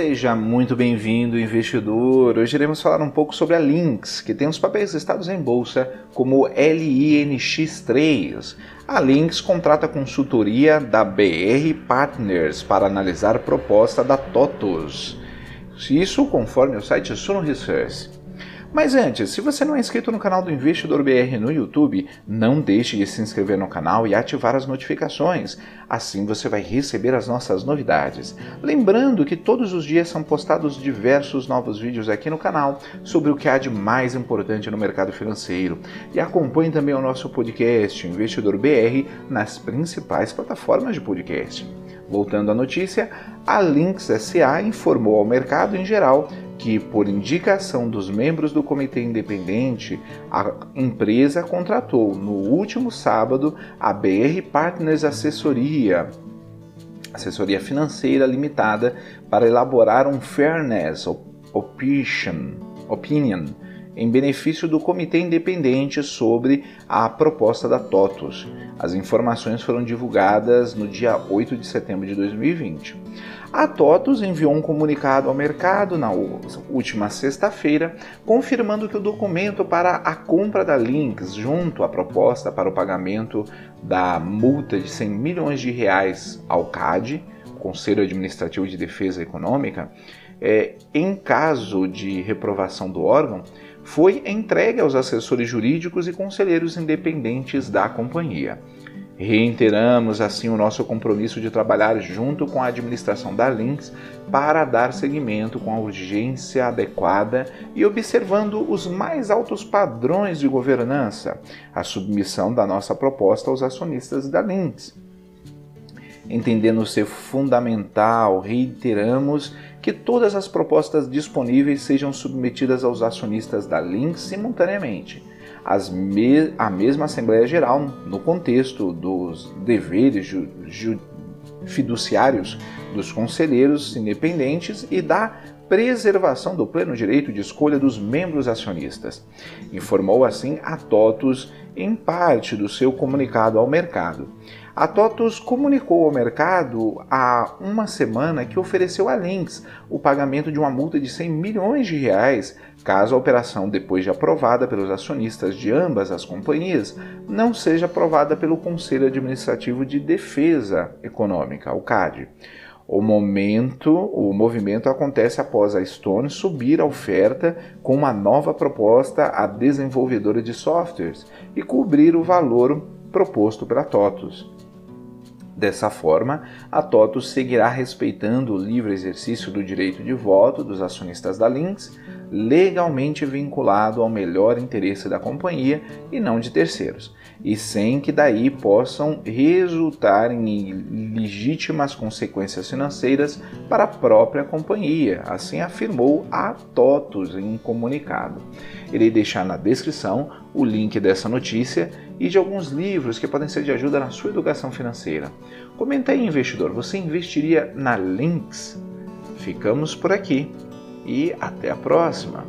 Seja muito bem-vindo, investidor. Hoje iremos falar um pouco sobre a Lynx, que tem os papéis listados em bolsa como LINX3. A Lynx contrata consultoria da BR Partners para analisar proposta da TOTOS. Isso conforme o site Suno Research. Mas antes, se você não é inscrito no canal do Investidor BR no YouTube, não deixe de se inscrever no canal e ativar as notificações. Assim você vai receber as nossas novidades. Lembrando que todos os dias são postados diversos novos vídeos aqui no canal sobre o que há de mais importante no mercado financeiro. E acompanhe também o nosso podcast Investidor BR nas principais plataformas de podcast. Voltando à notícia, a Lynx SA informou ao mercado em geral que, por indicação dos membros do comitê independente, a empresa contratou no último sábado a BR Partners Assessoria, assessoria financeira limitada, para elaborar um Fairness Opinion, opinion em benefício do comitê independente sobre a proposta da TOTUS. As informações foram divulgadas no dia 8 de setembro de 2020. A TOTUS enviou um comunicado ao mercado na última sexta-feira, confirmando que o documento para a compra da Lynx, junto à proposta para o pagamento da multa de 100 milhões de reais ao CAD, Conselho Administrativo de Defesa Econômica, é, em caso de reprovação do órgão, foi entregue aos assessores jurídicos e conselheiros independentes da companhia. Reiteramos assim o nosso compromisso de trabalhar junto com a administração da Lynx para dar seguimento com a urgência adequada e observando os mais altos padrões de governança, a submissão da nossa proposta aos acionistas da Lynx. Entendendo ser fundamental, reiteramos que todas as propostas disponíveis sejam submetidas aos acionistas da Lynx simultaneamente me a mesma Assembleia Geral no contexto dos deveres fiduciários dos conselheiros independentes e da preservação do pleno direito de escolha dos membros acionistas. Informou assim a TOTUS em parte do seu comunicado ao mercado. A TOTUS comunicou ao mercado há uma semana que ofereceu a Lynx o pagamento de uma multa de 100 milhões de reais caso a operação, depois de aprovada pelos acionistas de ambas as companhias, não seja aprovada pelo Conselho Administrativo de Defesa Econômica, o CAD. O momento, o movimento acontece após a Stone subir a oferta com uma nova proposta à desenvolvedora de softwares e cobrir o valor proposto pela TOTUS. Dessa forma, a TOTUS seguirá respeitando o livre exercício do direito de voto dos acionistas da Lynx, legalmente vinculado ao melhor interesse da companhia e não de terceiros, e sem que daí possam resultar em legítimas consequências financeiras para a própria companhia, assim afirmou a TOTUS em um comunicado. Irei deixar na descrição o link dessa notícia e de alguns livros que podem ser de ajuda na sua educação financeira. Comenta aí, investidor, você investiria na Lynx? Ficamos por aqui e até a próxima!